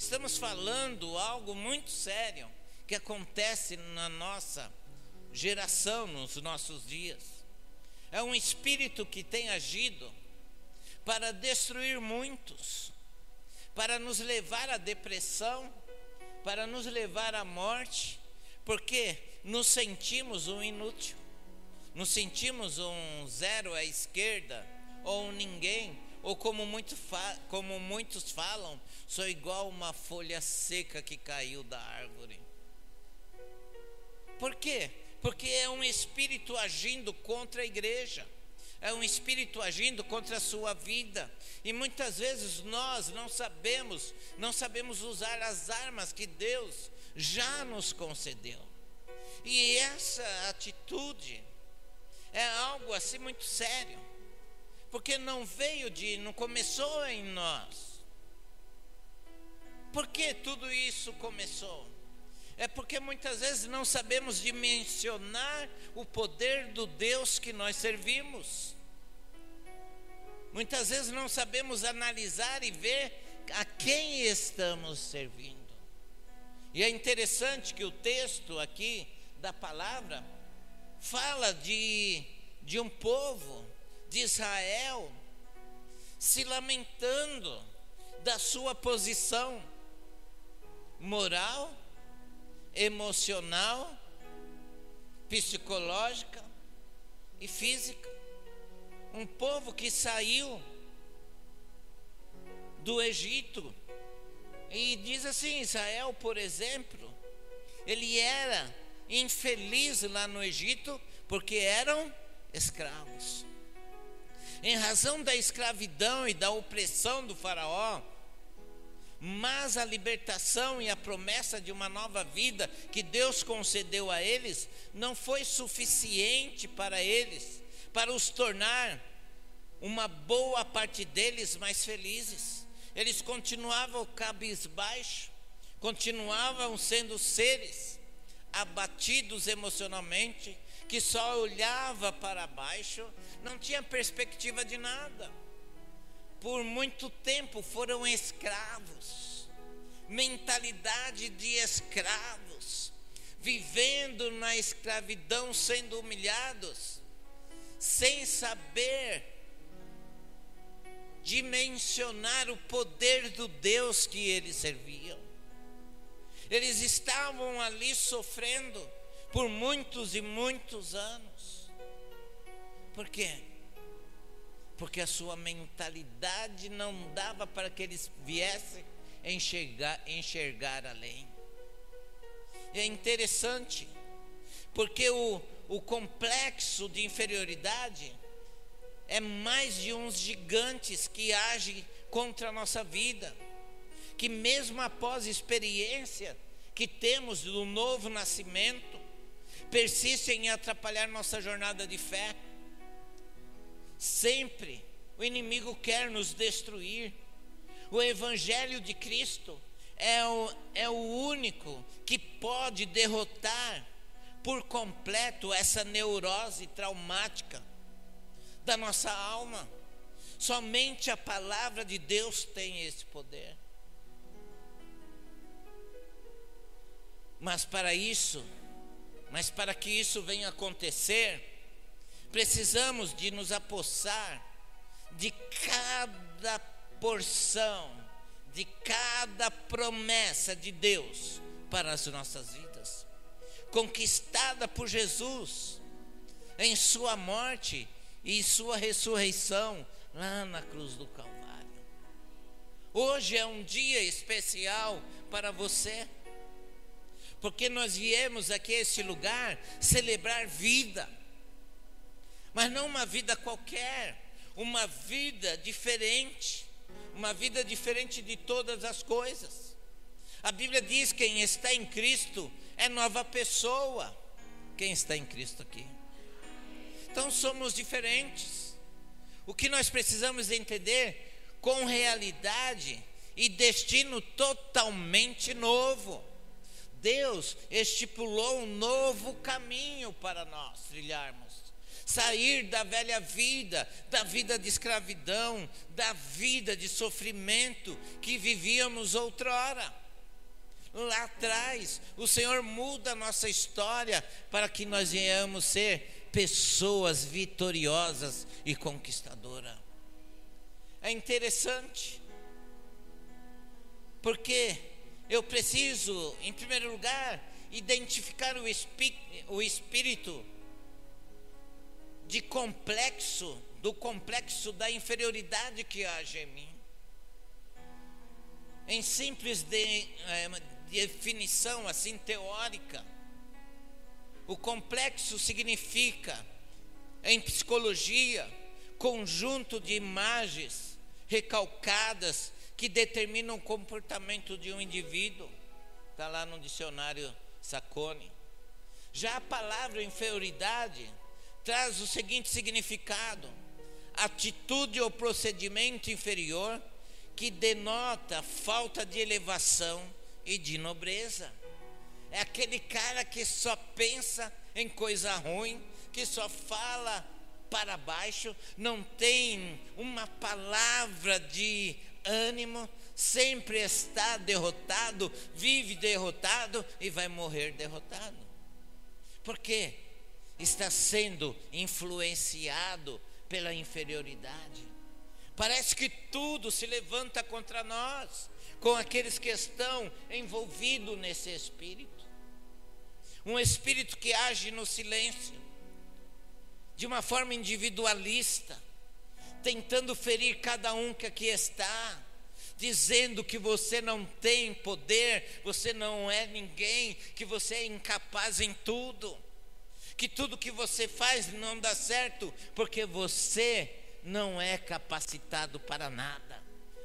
Estamos falando algo muito sério que acontece na nossa geração, nos nossos dias. É um espírito que tem agido para destruir muitos, para nos levar à depressão, para nos levar à morte, porque nos sentimos um inútil, nos sentimos um zero à esquerda, ou um ninguém, ou como, muito como muitos falam, sou igual uma folha seca que caiu da árvore. Por quê? Porque é um espírito agindo contra a igreja é um espírito agindo contra a sua vida. E muitas vezes nós não sabemos, não sabemos usar as armas que Deus já nos concedeu. E essa atitude é algo assim muito sério. Porque não veio de, não começou em nós. Por que tudo isso começou? É porque muitas vezes não sabemos dimensionar o poder do Deus que nós servimos. Muitas vezes não sabemos analisar e ver a quem estamos servindo. E é interessante que o texto aqui da palavra fala de, de um povo de Israel se lamentando da sua posição moral emocional, psicológica e física. Um povo que saiu do Egito. E diz assim: Israel, por exemplo, ele era infeliz lá no Egito porque eram escravos. Em razão da escravidão e da opressão do Faraó, mas a libertação e a promessa de uma nova vida que Deus concedeu a eles não foi suficiente para eles, para os tornar uma boa parte deles mais felizes. Eles continuavam cabisbaixo, continuavam sendo seres abatidos emocionalmente, que só olhava para baixo, não tinha perspectiva de nada por muito tempo foram escravos, mentalidade de escravos, vivendo na escravidão, sendo humilhados, sem saber dimensionar o poder do Deus que eles serviam. Eles estavam ali sofrendo por muitos e muitos anos. Por quê? Porque a sua mentalidade não dava para que eles viessem enxergar, enxergar além. E é interessante, porque o, o complexo de inferioridade é mais de uns gigantes que agem contra a nossa vida, que mesmo após experiência que temos do novo nascimento, persistem em atrapalhar nossa jornada de fé Sempre o inimigo quer nos destruir. O Evangelho de Cristo é o, é o único que pode derrotar por completo essa neurose traumática da nossa alma. Somente a palavra de Deus tem esse poder. Mas para isso, mas para que isso venha acontecer, precisamos de nos apossar de cada porção, de cada promessa de Deus para as nossas vidas, conquistada por Jesus em Sua morte e Sua ressurreição lá na cruz do Calvário. Hoje é um dia especial para você, porque nós viemos aqui a esse lugar celebrar vida mas não uma vida qualquer, uma vida diferente, uma vida diferente de todas as coisas. A Bíblia diz: quem está em Cristo é nova pessoa. Quem está em Cristo aqui? Então somos diferentes. O que nós precisamos entender com realidade e destino totalmente novo. Deus estipulou um novo caminho para nós trilharmos sair da velha vida, da vida de escravidão, da vida de sofrimento que vivíamos outrora. Lá atrás, o Senhor muda a nossa história para que nós venhamos ser pessoas vitoriosas e conquistadoras. É interessante, porque eu preciso, em primeiro lugar, identificar o, espí o espírito de complexo, do complexo da inferioridade que age em mim. Em simples de, é, definição assim teórica, o complexo significa, em psicologia, conjunto de imagens recalcadas que determinam o comportamento de um indivíduo. Está lá no dicionário Sacone. Já a palavra inferioridade traz o seguinte significado: atitude ou procedimento inferior que denota falta de elevação e de nobreza. É aquele cara que só pensa em coisa ruim, que só fala para baixo, não tem uma palavra de ânimo, sempre está derrotado, vive derrotado e vai morrer derrotado. Por quê? Está sendo influenciado pela inferioridade. Parece que tudo se levanta contra nós, com aqueles que estão envolvidos nesse espírito. Um espírito que age no silêncio, de uma forma individualista, tentando ferir cada um que aqui está, dizendo que você não tem poder, você não é ninguém, que você é incapaz em tudo, que tudo que você faz não dá certo, porque você não é capacitado para nada,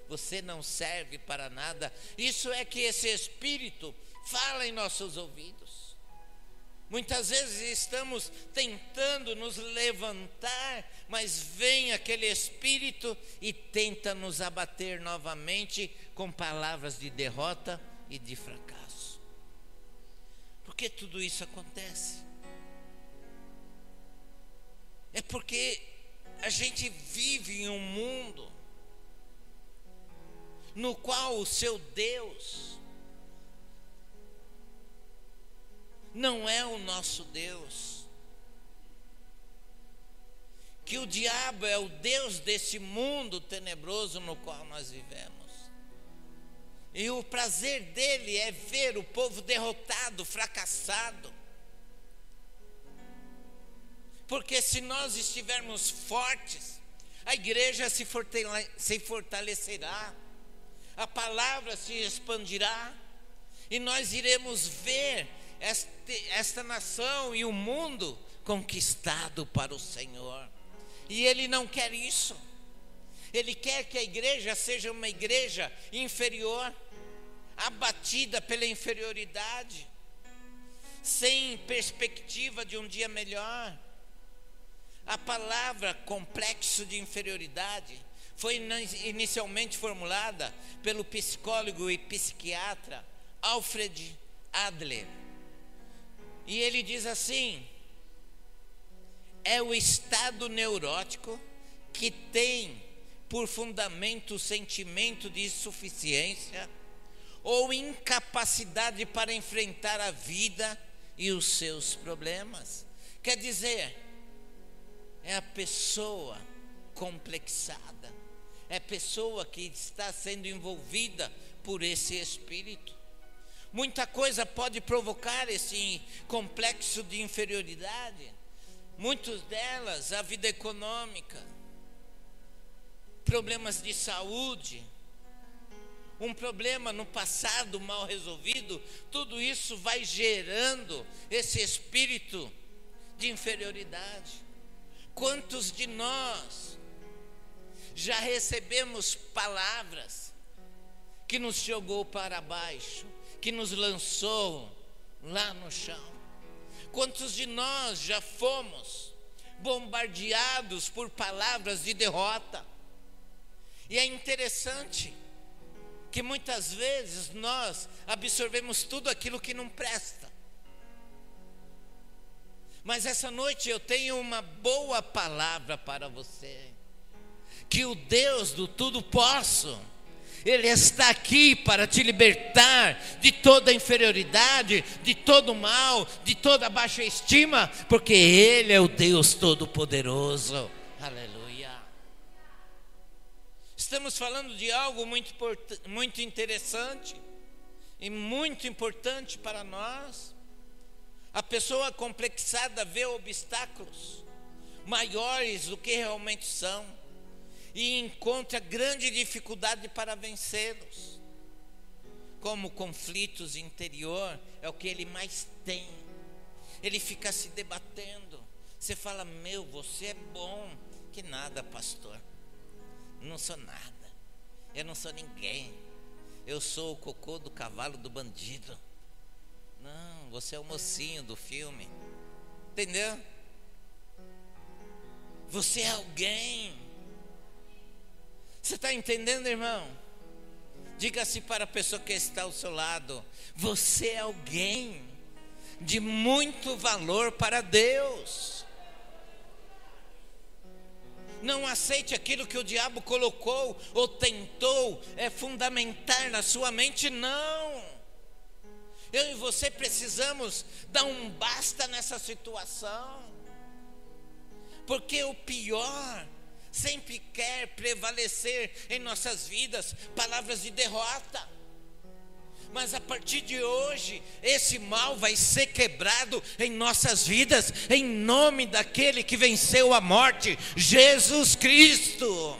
você não serve para nada. Isso é que esse espírito fala em nossos ouvidos. Muitas vezes estamos tentando nos levantar, mas vem aquele espírito e tenta nos abater novamente com palavras de derrota e de fracasso. Por que tudo isso acontece? É porque a gente vive em um mundo no qual o seu Deus não é o nosso Deus. Que o diabo é o Deus desse mundo tenebroso no qual nós vivemos. E o prazer dele é ver o povo derrotado, fracassado. Porque se nós estivermos fortes, a igreja se fortalecerá, a palavra se expandirá, e nós iremos ver este, esta nação e o mundo conquistado para o Senhor. E Ele não quer isso. Ele quer que a igreja seja uma igreja inferior, abatida pela inferioridade, sem perspectiva de um dia melhor. A palavra complexo de inferioridade foi inicialmente formulada pelo psicólogo e psiquiatra Alfred Adler. E ele diz assim: é o estado neurótico que tem por fundamento o sentimento de insuficiência ou incapacidade para enfrentar a vida e os seus problemas. Quer dizer, é a pessoa complexada, é a pessoa que está sendo envolvida por esse espírito. Muita coisa pode provocar esse complexo de inferioridade. Muitas delas, a vida econômica, problemas de saúde, um problema no passado mal resolvido, tudo isso vai gerando esse espírito de inferioridade. Quantos de nós já recebemos palavras que nos jogou para baixo? que nos lançou lá no chão. Quantos de nós já fomos bombardeados por palavras de derrota? E é interessante que muitas vezes nós absorvemos tudo aquilo que não presta. Mas essa noite eu tenho uma boa palavra para você. Que o Deus do tudo posso, Ele está aqui para te libertar de toda inferioridade, de todo mal, de toda baixa estima, porque Ele é o Deus Todo-Poderoso. Aleluia. Estamos falando de algo muito, muito interessante e muito importante para nós. A pessoa complexada vê obstáculos maiores do que realmente são e encontra grande dificuldade para vencê-los. Como conflitos interior é o que ele mais tem. Ele fica se debatendo. Você fala: "Meu, você é bom". Que nada, pastor. Não sou nada. Eu não sou ninguém. Eu sou o cocô do cavalo do bandido. Não, você é o mocinho do filme. Entendeu? Você é alguém. Você está entendendo, irmão? Diga-se para a pessoa que está ao seu lado: você é alguém de muito valor para Deus. Não aceite aquilo que o diabo colocou ou tentou é fundamentar na sua mente, não. Eu e você precisamos dar um basta nessa situação. Porque o pior sempre quer prevalecer em nossas vidas palavras de derrota. Mas a partir de hoje, esse mal vai ser quebrado em nossas vidas, em nome daquele que venceu a morte, Jesus Cristo.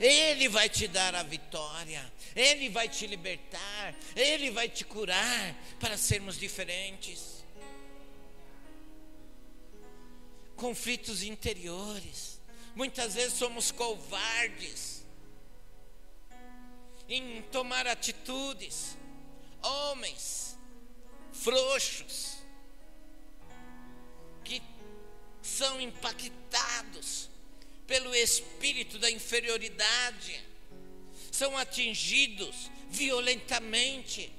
Ele vai te dar a vitória. Ele vai te libertar, Ele vai te curar para sermos diferentes. Conflitos interiores. Muitas vezes somos covardes em tomar atitudes. Homens frouxos que são impactados pelo espírito da inferioridade são atingidos violentamente.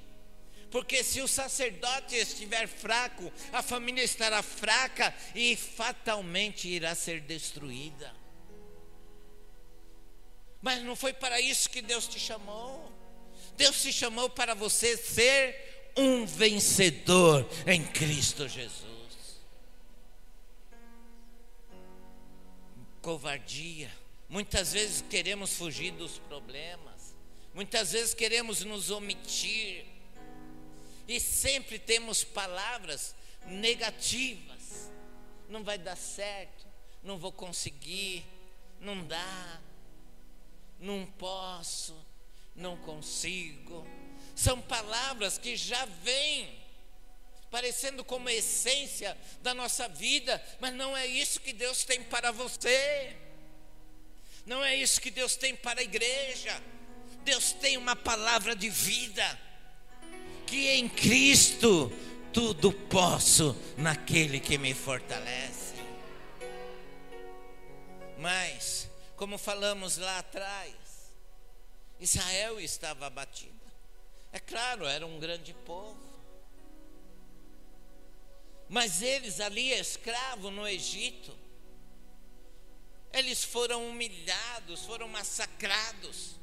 Porque se o sacerdote estiver fraco, a família estará fraca e fatalmente irá ser destruída. Mas não foi para isso que Deus te chamou. Deus te chamou para você ser um vencedor em Cristo Jesus. Covardia Muitas vezes queremos fugir dos problemas, muitas vezes queremos nos omitir, e sempre temos palavras negativas: não vai dar certo, não vou conseguir, não dá, não posso, não consigo. São palavras que já vêm parecendo como essência da nossa vida, mas não é isso que Deus tem para você. Não é isso que Deus tem para a igreja. Deus tem uma palavra de vida, que em Cristo tudo posso naquele que me fortalece. Mas, como falamos lá atrás, Israel estava abatida. É claro, era um grande povo. Mas eles ali, escravos no Egito, eles foram humilhados, foram massacrados,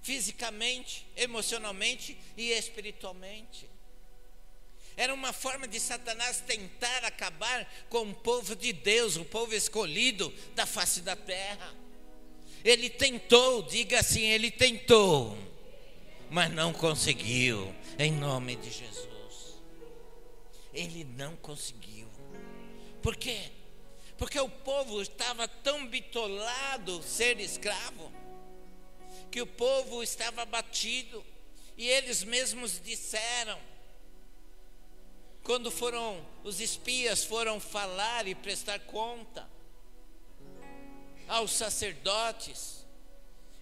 fisicamente, emocionalmente e espiritualmente. Era uma forma de Satanás tentar acabar com o povo de Deus, o povo escolhido da face da terra. Ele tentou, diga assim, ele tentou, mas não conseguiu, em nome de Jesus. Ele não conseguiu. Por quê? Porque o povo estava tão bitolado ser escravo, que o povo estava abatido, e eles mesmos disseram, quando foram os espias foram falar e prestar conta aos sacerdotes,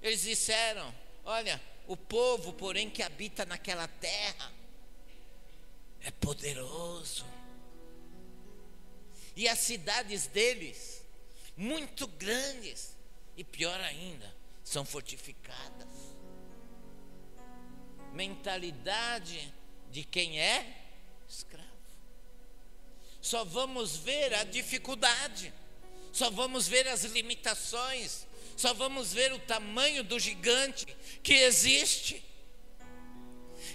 eles disseram: Olha, o povo, porém, que habita naquela terra é poderoso e as cidades deles, muito grandes, e pior ainda, são fortificadas. Mentalidade de quem é escravo. só vamos ver a dificuldade, só vamos ver as limitações, só vamos ver o tamanho do gigante que existe.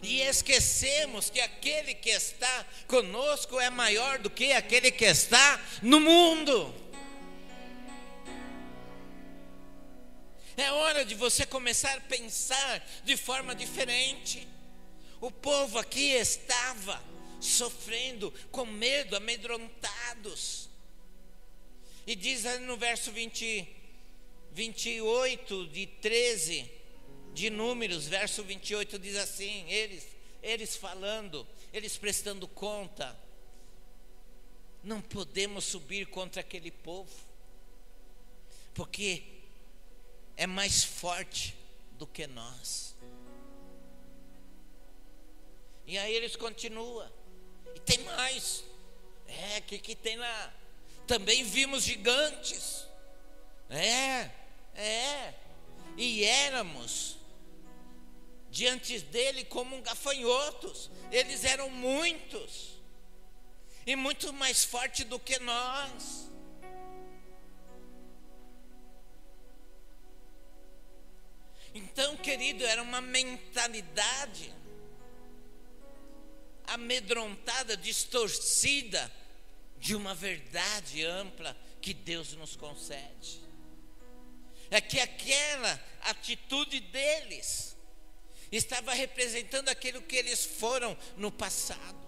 E esquecemos que aquele que está conosco é maior do que aquele que está no mundo. É hora de você começar a pensar de forma diferente. O povo aqui estava sofrendo com medo, amedrontados. E diz no verso 20, 28 de 13 de Números, verso 28 diz assim: eles, eles falando, eles prestando conta, não podemos subir contra aquele povo, porque é mais forte do que nós. E aí eles continuam. E tem mais. É, o que, que tem lá? Também vimos gigantes. É, é. E éramos diante dele como gafanhotos. Eles eram muitos. E muito mais forte do que nós. Então, querido, era uma mentalidade amedrontada, distorcida de uma verdade ampla que Deus nos concede. É que aquela atitude deles estava representando aquilo que eles foram no passado.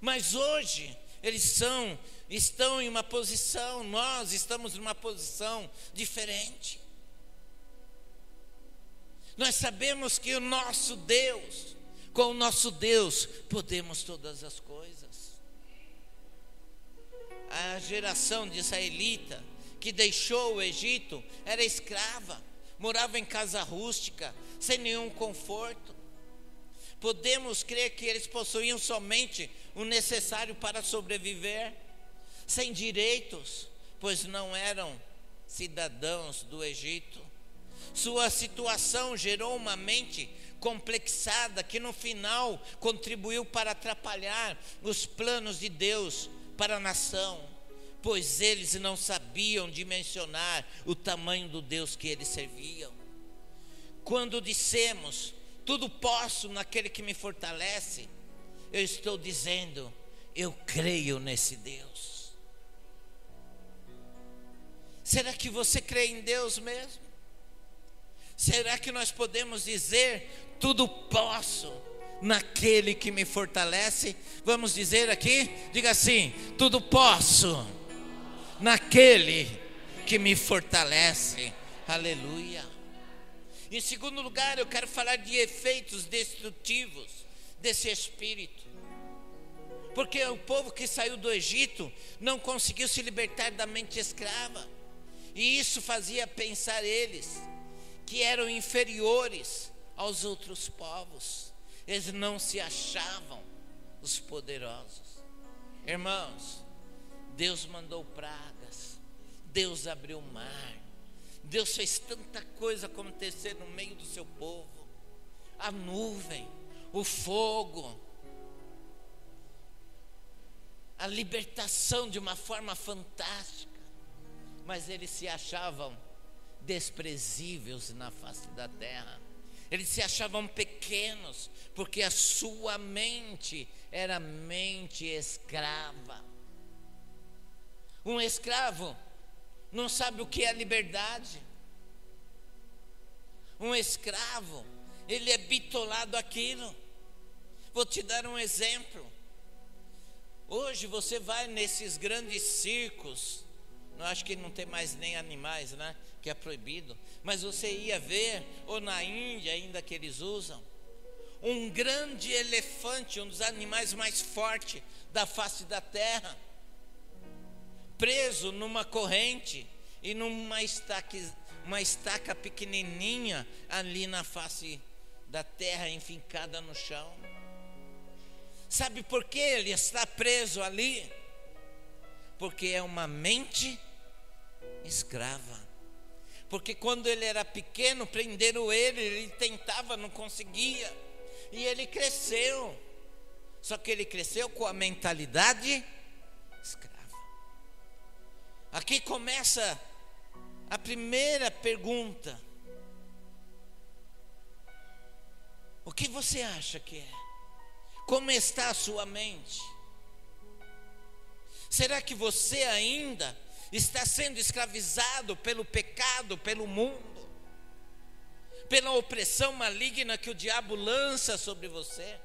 Mas hoje eles são, estão em uma posição, nós estamos numa posição diferente. Nós sabemos que o nosso Deus, com o nosso Deus, podemos todas as coisas. A geração de israelita que deixou o Egito era escrava, morava em casa rústica, sem nenhum conforto. Podemos crer que eles possuíam somente o necessário para sobreviver, sem direitos, pois não eram cidadãos do Egito. Sua situação gerou uma mente complexada que no final contribuiu para atrapalhar os planos de Deus para a nação, pois eles não sabiam dimensionar o tamanho do Deus que eles serviam. Quando dissemos, tudo posso naquele que me fortalece, eu estou dizendo, eu creio nesse Deus. Será que você crê em Deus mesmo? Será que nós podemos dizer: tudo posso naquele que me fortalece? Vamos dizer aqui? Diga assim: tudo posso naquele que me fortalece. Aleluia. Em segundo lugar, eu quero falar de efeitos destrutivos desse espírito. Porque o povo que saiu do Egito não conseguiu se libertar da mente escrava. E isso fazia pensar eles que eram inferiores aos outros povos. Eles não se achavam os poderosos. Irmãos, Deus mandou pragas, Deus abriu o mar, Deus fez tanta coisa acontecer no meio do seu povo. A nuvem, o fogo, a libertação de uma forma fantástica, mas eles se achavam desprezíveis na face da terra. Eles se achavam pequenos, porque a sua mente era mente escrava. Um escravo não sabe o que é liberdade. Um escravo, ele é bitolado aquilo. Vou te dar um exemplo. Hoje você vai nesses grandes circos, não acho que não tem mais nem animais, né? Que é proibido. Mas você ia ver, ou na Índia ainda que eles usam, um grande elefante, um dos animais mais fortes da face da terra, preso numa corrente e numa estaca, uma estaca pequenininha ali na face da terra, enfincada no chão. Sabe por que ele está preso ali? porque é uma mente escrava. Porque quando ele era pequeno, prenderam ele, ele tentava, não conseguia. E ele cresceu, Só que ele cresceu com a mentalidade escrava. Aqui começa a primeira pergunta. O que você acha que é? Como está a sua mente? Será que você ainda está sendo escravizado pelo pecado, pelo mundo, pela opressão maligna que o diabo lança sobre você?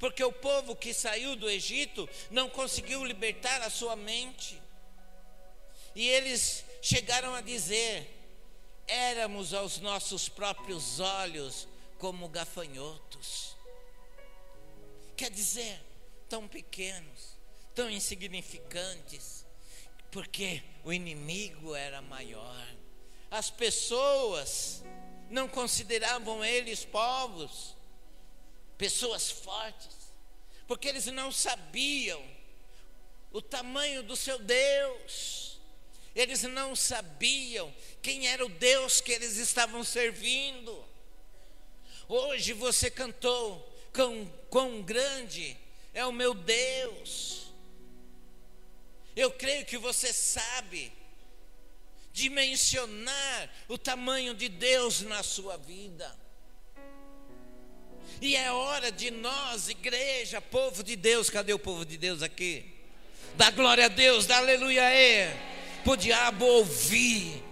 Porque o povo que saiu do Egito não conseguiu libertar a sua mente. E eles chegaram a dizer: éramos aos nossos próprios olhos como gafanhotos. Quer dizer, tão pequenos, tão insignificantes, porque o inimigo era maior. As pessoas não consideravam eles povos, pessoas fortes, porque eles não sabiam o tamanho do seu Deus, eles não sabiam quem era o Deus que eles estavam servindo. Hoje você cantou, quão, quão grande é o meu Deus. Eu creio que você sabe dimensionar o tamanho de Deus na sua vida. E é hora de nós, igreja, povo de Deus, cadê o povo de Deus aqui? Dá glória a Deus, dá aleluia. Para diabo ouvir,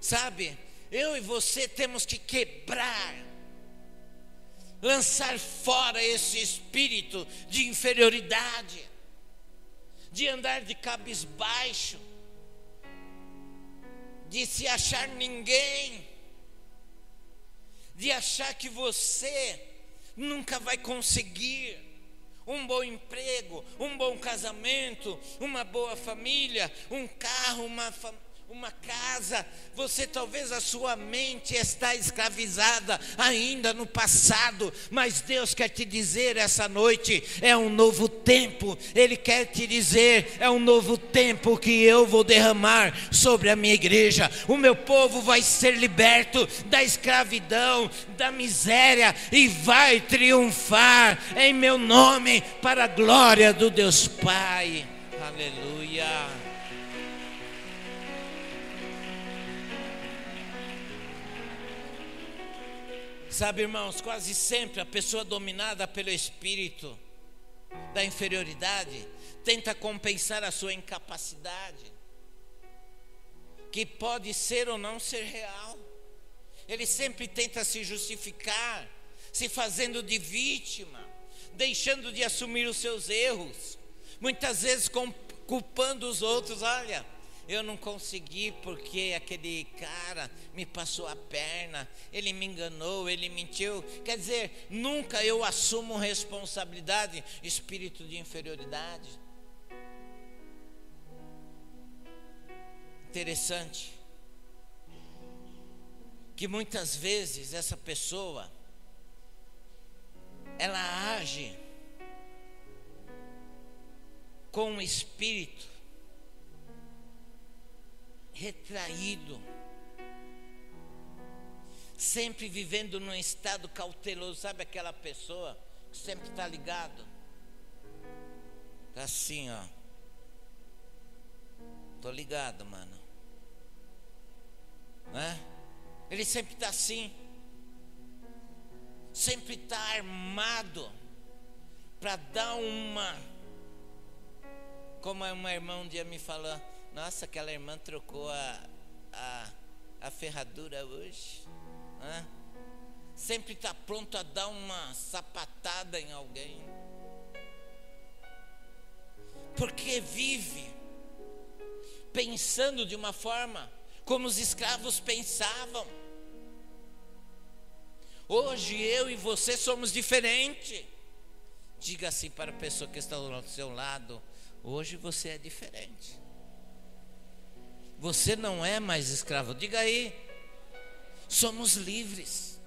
sabe? Eu e você temos que quebrar lançar fora esse espírito de inferioridade, de andar de cabisbaixo, de se achar ninguém, de achar que você nunca vai conseguir um bom emprego, um bom casamento, uma boa família, um carro, uma uma casa, você talvez a sua mente está escravizada ainda no passado, mas Deus quer te dizer essa noite: é um novo tempo, Ele quer te dizer: é um novo tempo que eu vou derramar sobre a minha igreja, o meu povo vai ser liberto da escravidão, da miséria e vai triunfar em meu nome, para a glória do Deus Pai. Aleluia. Sabe, irmãos, quase sempre a pessoa dominada pelo espírito da inferioridade tenta compensar a sua incapacidade, que pode ser ou não ser real. Ele sempre tenta se justificar, se fazendo de vítima, deixando de assumir os seus erros, muitas vezes culpando os outros. Olha, eu não consegui porque aquele cara me passou a perna, ele me enganou, ele mentiu. Quer dizer, nunca eu assumo responsabilidade, espírito de inferioridade. Interessante que muitas vezes essa pessoa ela age com um espírito retraído, sempre vivendo num estado cauteloso. Sabe aquela pessoa que sempre está ligado? Tá assim, ó. Tô ligado, mano. Né? Ele sempre está assim. Sempre está armado para dar uma. Como uma irmã um dia me falou, nossa, aquela irmã trocou a, a, a ferradura hoje. Hã? Sempre está pronto a dar uma sapatada em alguém. Porque vive pensando de uma forma como os escravos pensavam. Hoje eu e você somos diferentes. Diga assim para a pessoa que está ao seu lado: hoje você é diferente. Você não é mais escravo. Diga aí. Somos livres.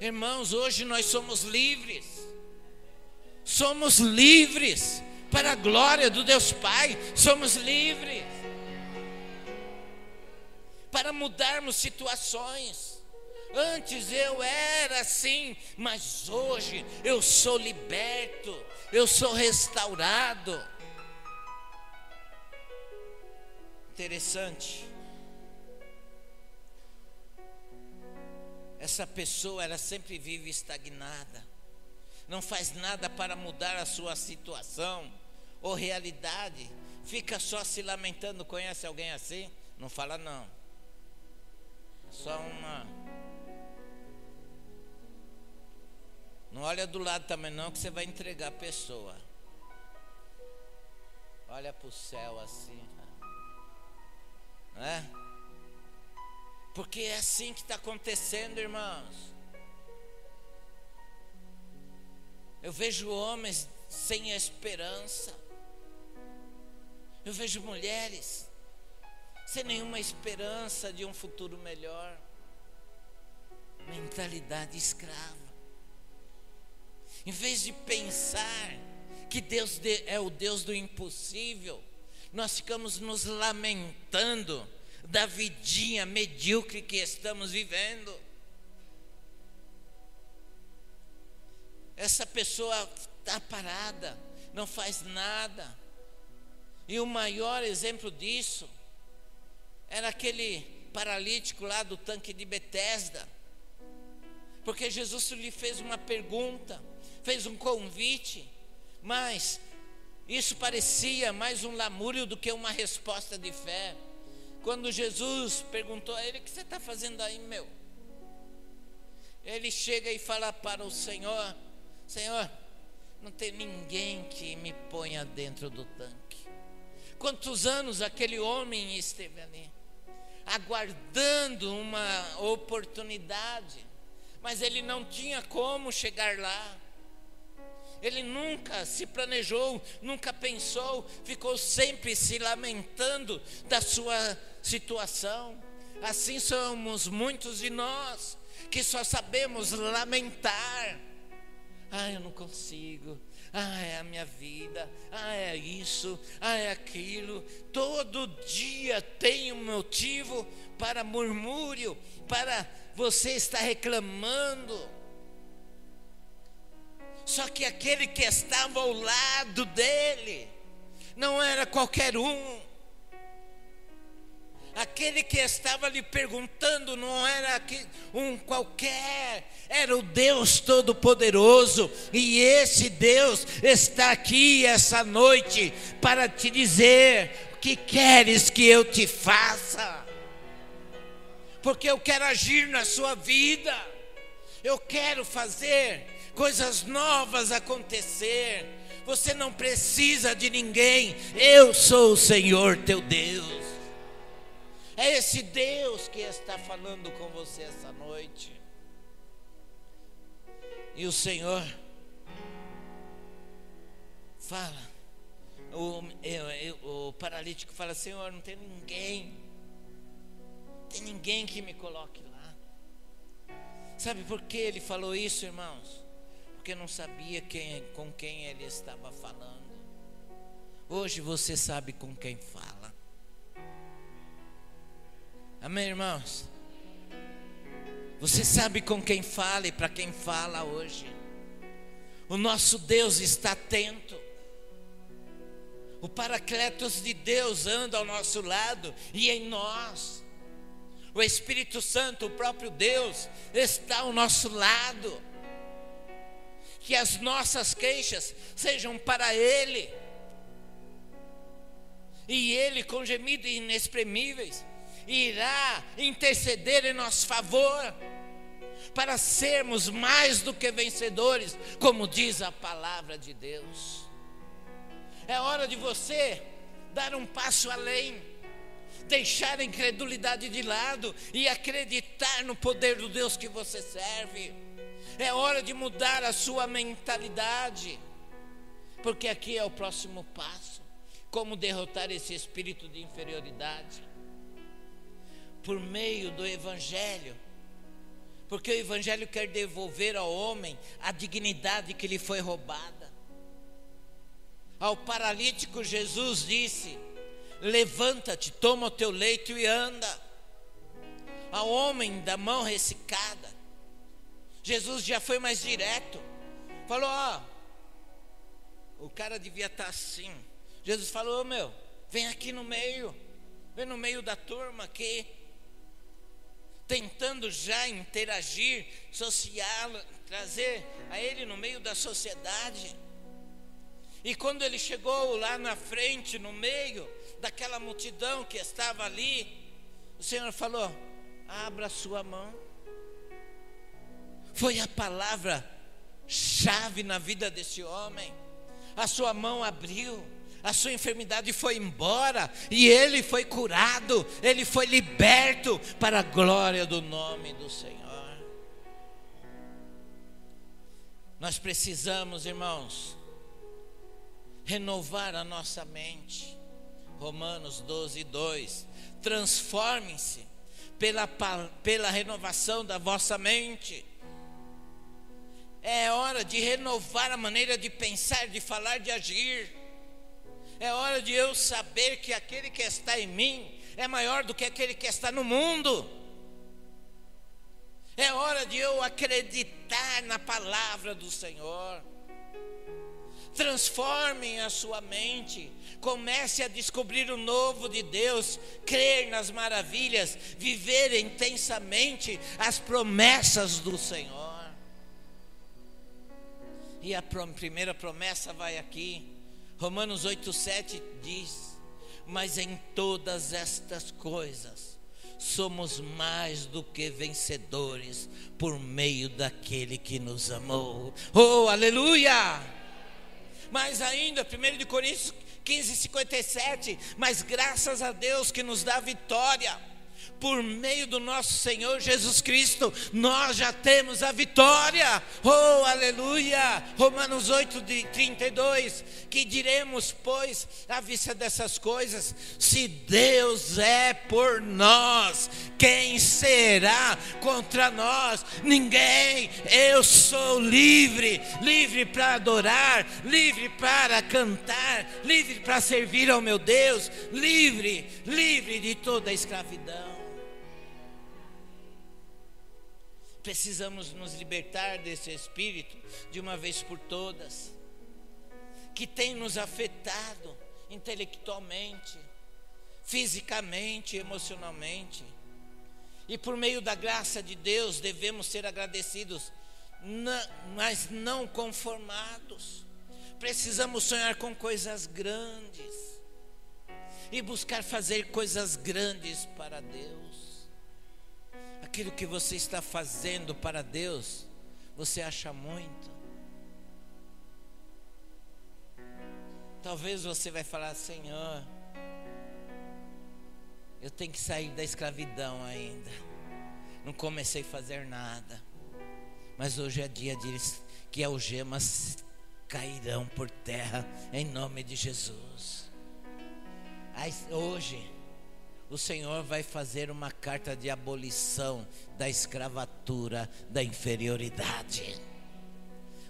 Irmãos, hoje nós somos livres. Somos livres para a glória do Deus Pai. Somos livres para mudarmos situações, Antes eu era assim, mas hoje eu sou liberto, eu sou restaurado. Interessante. Essa pessoa, ela sempre vive estagnada, não faz nada para mudar a sua situação ou realidade, fica só se lamentando. Conhece alguém assim? Não fala, não. Só uma. Não olha do lado também, não, que você vai entregar a pessoa. Olha para o céu assim. Não é? Porque é assim que está acontecendo, irmãos. Eu vejo homens sem esperança. Eu vejo mulheres sem nenhuma esperança de um futuro melhor. Mentalidade escrava. Em vez de pensar que Deus é o Deus do impossível, nós ficamos nos lamentando da vidinha medíocre que estamos vivendo. Essa pessoa está parada, não faz nada. E o maior exemplo disso era aquele paralítico lá do tanque de Betesda. Porque Jesus lhe fez uma pergunta, fez um convite, mas isso parecia mais um lamúrio do que uma resposta de fé. Quando Jesus perguntou a ele: O que você está fazendo aí, meu? Ele chega e fala para o Senhor: Senhor, não tem ninguém que me ponha dentro do tanque. Quantos anos aquele homem esteve ali, aguardando uma oportunidade, mas ele não tinha como chegar lá. Ele nunca se planejou, nunca pensou, ficou sempre se lamentando da sua situação. Assim somos muitos de nós que só sabemos lamentar. Ah, eu não consigo. Ah, é a minha vida. Ah, é isso. Ah, é aquilo. Todo dia tem um motivo para murmúrio, para você estar reclamando. Só que aquele que estava ao lado dele não era qualquer um. Aquele que estava lhe perguntando não era um qualquer, era o Deus Todo-Poderoso, e esse Deus está aqui essa noite para te dizer: o que queres que eu te faça? Porque eu quero agir na sua vida, eu quero fazer coisas novas acontecer. Você não precisa de ninguém. Eu sou o Senhor teu Deus. É esse Deus que está falando com você essa noite. E o Senhor fala. O, o, o paralítico fala: Senhor, não tem ninguém. Não tem ninguém que me coloque lá. Sabe por que ele falou isso, irmãos? Porque não sabia quem, com quem ele estava falando. Hoje você sabe com quem fala. Amém, irmãos? Você sabe com quem fala e para quem fala hoje. O nosso Deus está atento. O Paracletos de Deus anda ao nosso lado e em nós. O Espírito Santo, o próprio Deus, está ao nosso lado que as nossas queixas sejam para Ele. E Ele, com gemidos inexprimíveis, irá interceder em nosso favor, para sermos mais do que vencedores, como diz a palavra de Deus. É hora de você dar um passo além, deixar a incredulidade de lado e acreditar no poder do Deus que você serve. É hora de mudar a sua mentalidade. Porque aqui é o próximo passo. Como derrotar esse espírito de inferioridade? Por meio do Evangelho. Porque o Evangelho quer devolver ao homem a dignidade que lhe foi roubada. Ao paralítico, Jesus disse: Levanta-te, toma o teu leito e anda. ao homem da mão ressecada. Jesus já foi mais direto. Falou: Ó, o cara devia estar tá assim. Jesus falou: Meu, vem aqui no meio, vem no meio da turma aqui. Tentando já interagir, social, trazer a ele no meio da sociedade. E quando ele chegou lá na frente, no meio daquela multidão que estava ali, o Senhor falou: Abra sua mão. Foi a palavra chave na vida desse homem. A sua mão abriu, a sua enfermidade foi embora e ele foi curado, ele foi liberto para a glória do nome do Senhor. Nós precisamos, irmãos, renovar a nossa mente. Romanos 12, 2. Transformem-se pela, pela renovação da vossa mente. É hora de renovar a maneira de pensar, de falar, de agir. É hora de eu saber que aquele que está em mim é maior do que aquele que está no mundo. É hora de eu acreditar na palavra do Senhor. Transformem a sua mente. Comece a descobrir o novo de Deus, crer nas maravilhas, viver intensamente as promessas do Senhor. E a primeira promessa vai aqui. Romanos 8,7 diz: Mas em todas estas coisas somos mais do que vencedores por meio daquele que nos amou. Oh, aleluia! Mas ainda, 1 Coríntios 15, 57, mas graças a Deus que nos dá vitória por meio do nosso Senhor Jesus Cristo, nós já temos a vitória. Oh, aleluia! Romanos 8, de 32. Que diremos, pois, à vista dessas coisas? Se Deus é por nós, quem será contra nós? Ninguém. Eu sou livre, livre para adorar, livre para cantar, livre para servir ao meu Deus, livre, livre de toda a escravidão. Precisamos nos libertar desse espírito de uma vez por todas, que tem nos afetado intelectualmente, fisicamente, emocionalmente. E por meio da graça de Deus devemos ser agradecidos, mas não conformados. Precisamos sonhar com coisas grandes e buscar fazer coisas grandes para Deus aquilo que você está fazendo para Deus, você acha muito. Talvez você vai falar, Senhor, eu tenho que sair da escravidão ainda. Não comecei a fazer nada. Mas hoje é dia de que algemas cairão por terra em nome de Jesus. Hoje o Senhor vai fazer uma carta de abolição da escravatura, da inferioridade.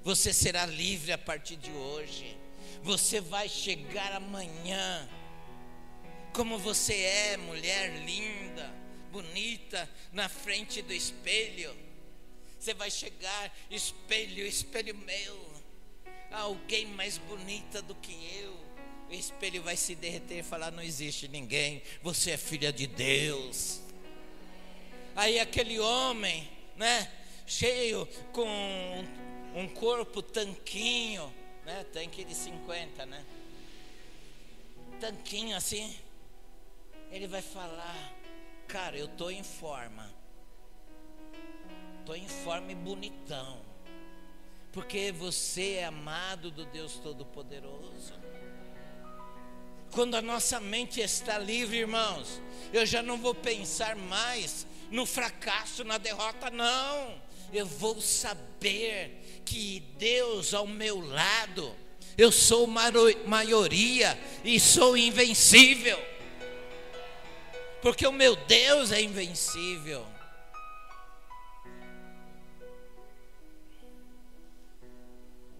Você será livre a partir de hoje. Você vai chegar amanhã, como você é, mulher linda, bonita, na frente do espelho. Você vai chegar, espelho, espelho meu, alguém mais bonita do que eu o espelho vai se derreter e falar: não existe ninguém, você é filha de Deus. Aí aquele homem, né, cheio com um corpo tanquinho, né, tanque de 50, né? Tanquinho assim. Ele vai falar: "Cara, eu tô em forma. Tô em forma e bonitão. Porque você é amado do Deus todo-poderoso. Quando a nossa mente está livre, irmãos, eu já não vou pensar mais no fracasso, na derrota, não. Eu vou saber que Deus ao meu lado, eu sou maioria e sou invencível. Porque o meu Deus é invencível.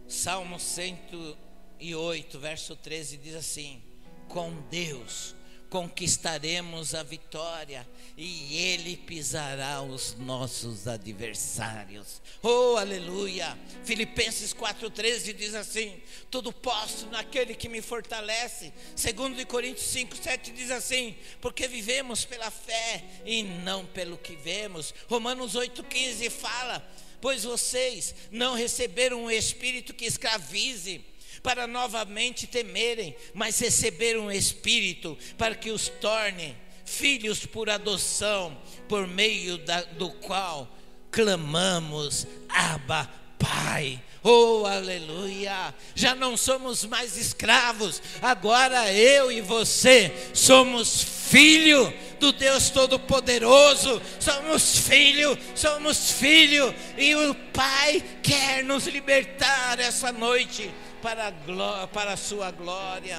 Salmo 108, verso 13 diz assim: com Deus conquistaremos a vitória e Ele pisará os nossos adversários. Oh, aleluia! Filipenses 4,13 diz assim: Tudo posso naquele que me fortalece. Segundo Coríntios 5,7 diz assim: Porque vivemos pela fé e não pelo que vemos. Romanos 8,15 fala: Pois vocês não receberam um espírito que escravize para novamente temerem, mas receber um espírito para que os torne filhos por adoção, por meio da, do qual clamamos, Abba, Pai. Oh, aleluia! Já não somos mais escravos, agora eu e você somos filho do Deus Todo-Poderoso, somos filho, somos filho, e o Pai quer nos libertar essa noite para a, para a sua glória.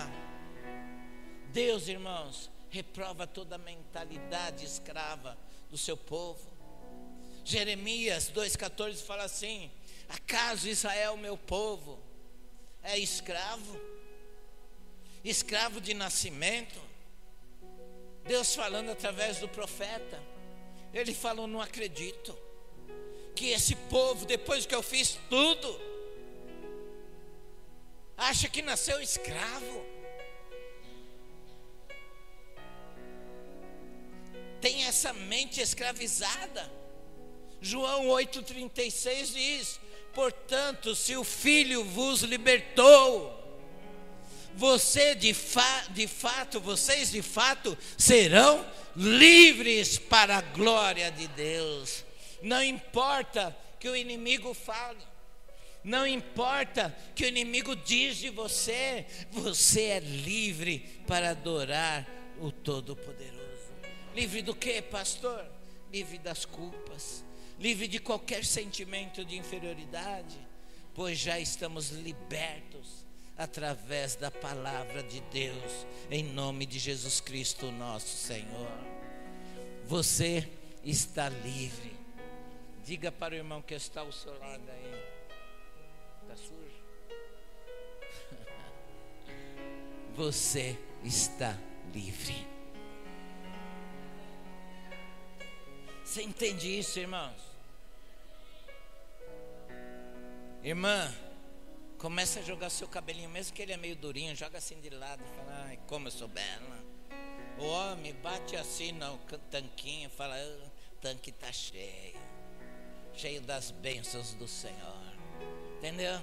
Deus, irmãos, reprova toda a mentalidade escrava do seu povo. Jeremias 2,14 fala assim: Acaso Israel, meu povo, é escravo? Escravo de nascimento? Deus falando através do profeta, ele falou: Não acredito que esse povo, depois que eu fiz tudo, acha que nasceu escravo. Tem essa mente escravizada. João 8,36 diz: Portanto, se o Filho vos libertou, você de, fa de fato, vocês de fato serão livres para a glória de Deus. Não importa que o inimigo fale, não importa que o inimigo diz de você, você é livre para adorar o Todo-Poderoso. Livre do que, pastor? Livre das culpas, livre de qualquer sentimento de inferioridade, pois já estamos libertos através da palavra de Deus, em nome de Jesus Cristo, nosso Senhor. Você está livre. Diga para o irmão que está ao seu lado aí. você está livre. Você entende isso, irmãos? Irmã, começa a jogar seu cabelinho, mesmo que ele é meio durinho, joga assim de lado, fala, ai, como eu sou bela. O homem bate assim no tanquinho, fala, o tanque está cheio, cheio das bênçãos do Senhor. Entendeu?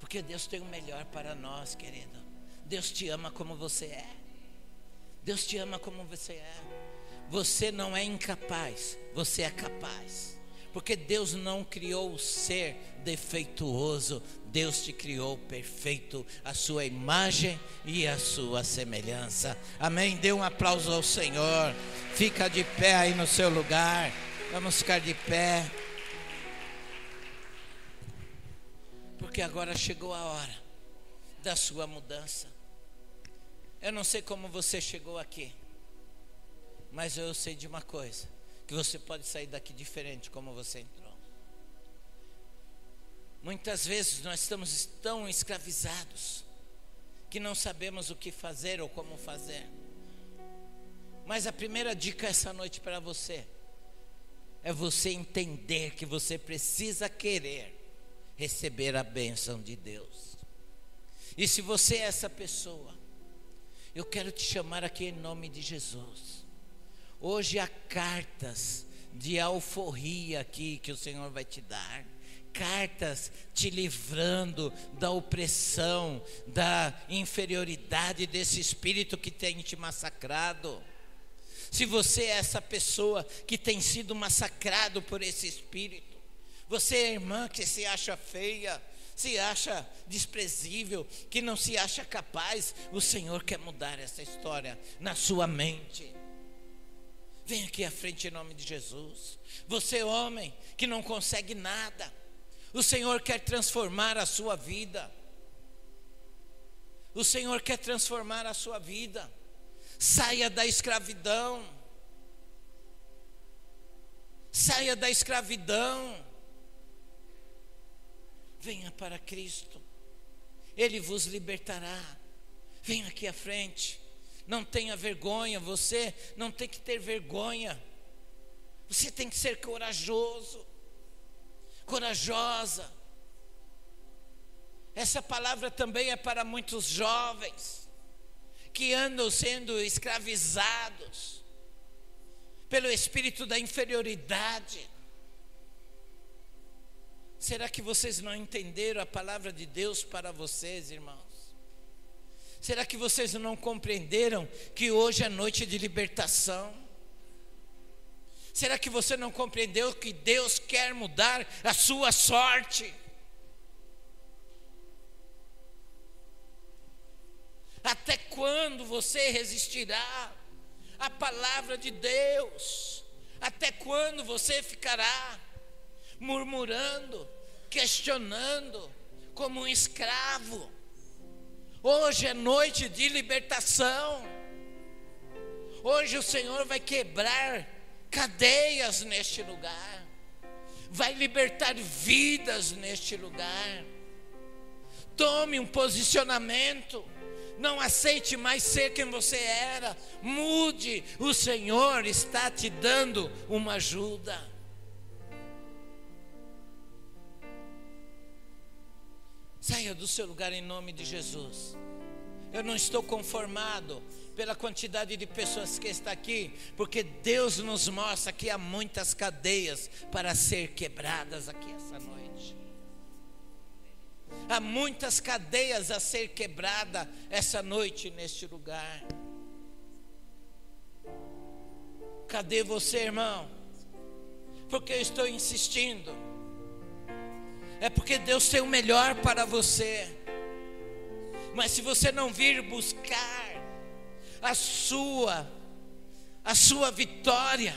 Porque Deus tem o melhor para nós, querido. Deus te ama como você é. Deus te ama como você é. Você não é incapaz, você é capaz. Porque Deus não criou o ser defeituoso, Deus te criou perfeito, a sua imagem e a sua semelhança. Amém? Dê um aplauso ao Senhor. Fica de pé aí no seu lugar. Vamos ficar de pé. Porque agora chegou a hora da sua mudança. Eu não sei como você chegou aqui, mas eu sei de uma coisa: que você pode sair daqui diferente como você entrou. Muitas vezes nós estamos tão escravizados que não sabemos o que fazer ou como fazer. Mas a primeira dica essa noite para você é você entender que você precisa querer receber a bênção de Deus. E se você é essa pessoa eu quero te chamar aqui em nome de Jesus. Hoje há cartas de alforria aqui que o Senhor vai te dar. Cartas te livrando da opressão, da inferioridade desse espírito que tem te massacrado. Se você é essa pessoa que tem sido massacrado por esse espírito, você é irmã que se acha feia, se acha desprezível, que não se acha capaz, o Senhor quer mudar essa história na sua mente. Vem aqui à frente em nome de Jesus. Você, homem, que não consegue nada, o Senhor quer transformar a sua vida. O Senhor quer transformar a sua vida. Saia da escravidão. Saia da escravidão. Venha para Cristo, Ele vos libertará. Venha aqui à frente. Não tenha vergonha, você não tem que ter vergonha. Você tem que ser corajoso, corajosa. Essa palavra também é para muitos jovens que andam sendo escravizados pelo espírito da inferioridade. Será que vocês não entenderam a palavra de Deus para vocês, irmãos? Será que vocês não compreenderam que hoje é noite de libertação? Será que você não compreendeu que Deus quer mudar a sua sorte? Até quando você resistirá à palavra de Deus? Até quando você ficará murmurando, questionando, como um escravo? Hoje é noite de libertação. Hoje o Senhor vai quebrar cadeias neste lugar, vai libertar vidas neste lugar. Tome um posicionamento. Não aceite mais ser quem você era. Mude. O Senhor está te dando uma ajuda. Saia do seu lugar em nome de Jesus. Eu não estou conformado pela quantidade de pessoas que está aqui, porque Deus nos mostra que há muitas cadeias para ser quebradas aqui essa noite. Há muitas cadeias a ser quebrada essa noite neste lugar. Cadê você, irmão? Porque eu estou insistindo é porque Deus tem o melhor para você. Mas se você não vir buscar a sua a sua vitória,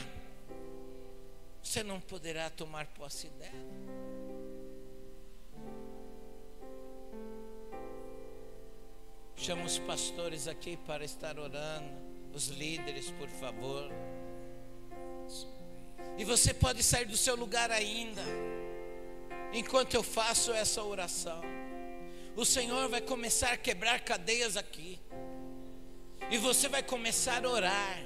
você não poderá tomar posse dela. Chama os pastores aqui para estar orando, os líderes, por favor. E você pode sair do seu lugar ainda enquanto eu faço essa oração. O Senhor vai começar a quebrar cadeias aqui. E você vai começar a orar.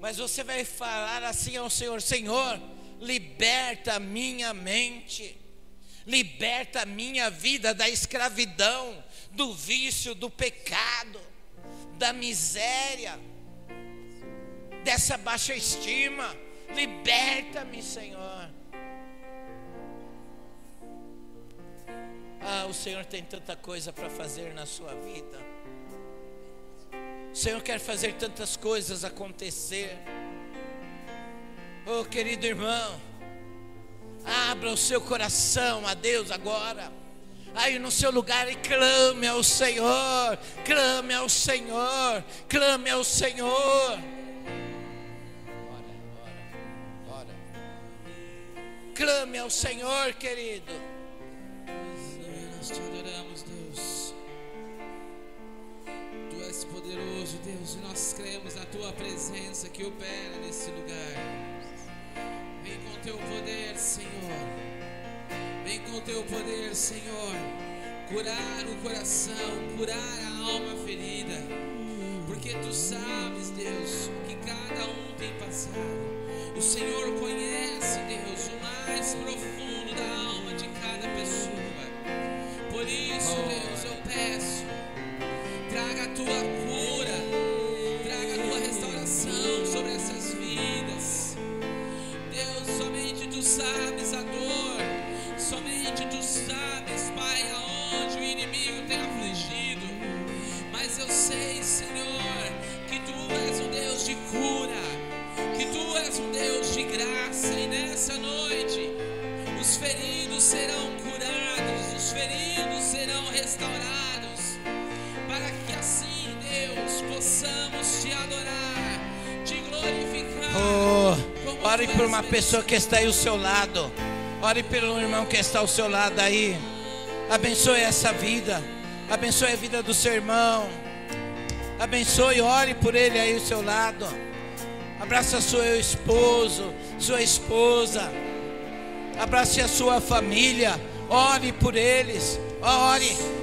Mas você vai falar assim ao Senhor: Senhor, liberta a minha mente, liberta a minha vida da escravidão, do vício, do pecado, da miséria, dessa baixa estima. Liberta-me, Senhor. Ah, o Senhor tem tanta coisa para fazer na sua vida. O Senhor quer fazer tantas coisas acontecer. Oh, querido irmão, abra o seu coração a Deus agora. Aí no seu lugar e clame ao Senhor, clame ao Senhor, clame ao Senhor. Clame ao Senhor, querido nós te adoramos, Deus. Tu és poderoso, Deus, e nós cremos na tua presença que opera nesse lugar. Vem com teu poder, Senhor. Vem com teu poder, Senhor. Curar o coração, curar a alma ferida. Porque tu sabes, Deus, o que cada um tem passado. O Senhor conhece, Deus, o mais profundo pessoa que está aí ao seu lado, ore pelo irmão que está ao seu lado aí. Abençoe essa vida, abençoe a vida do seu irmão. Abençoe, ore por ele aí ao seu lado. Abraça seu esposo, sua esposa. Abrace a sua família. Ore por eles. Ore.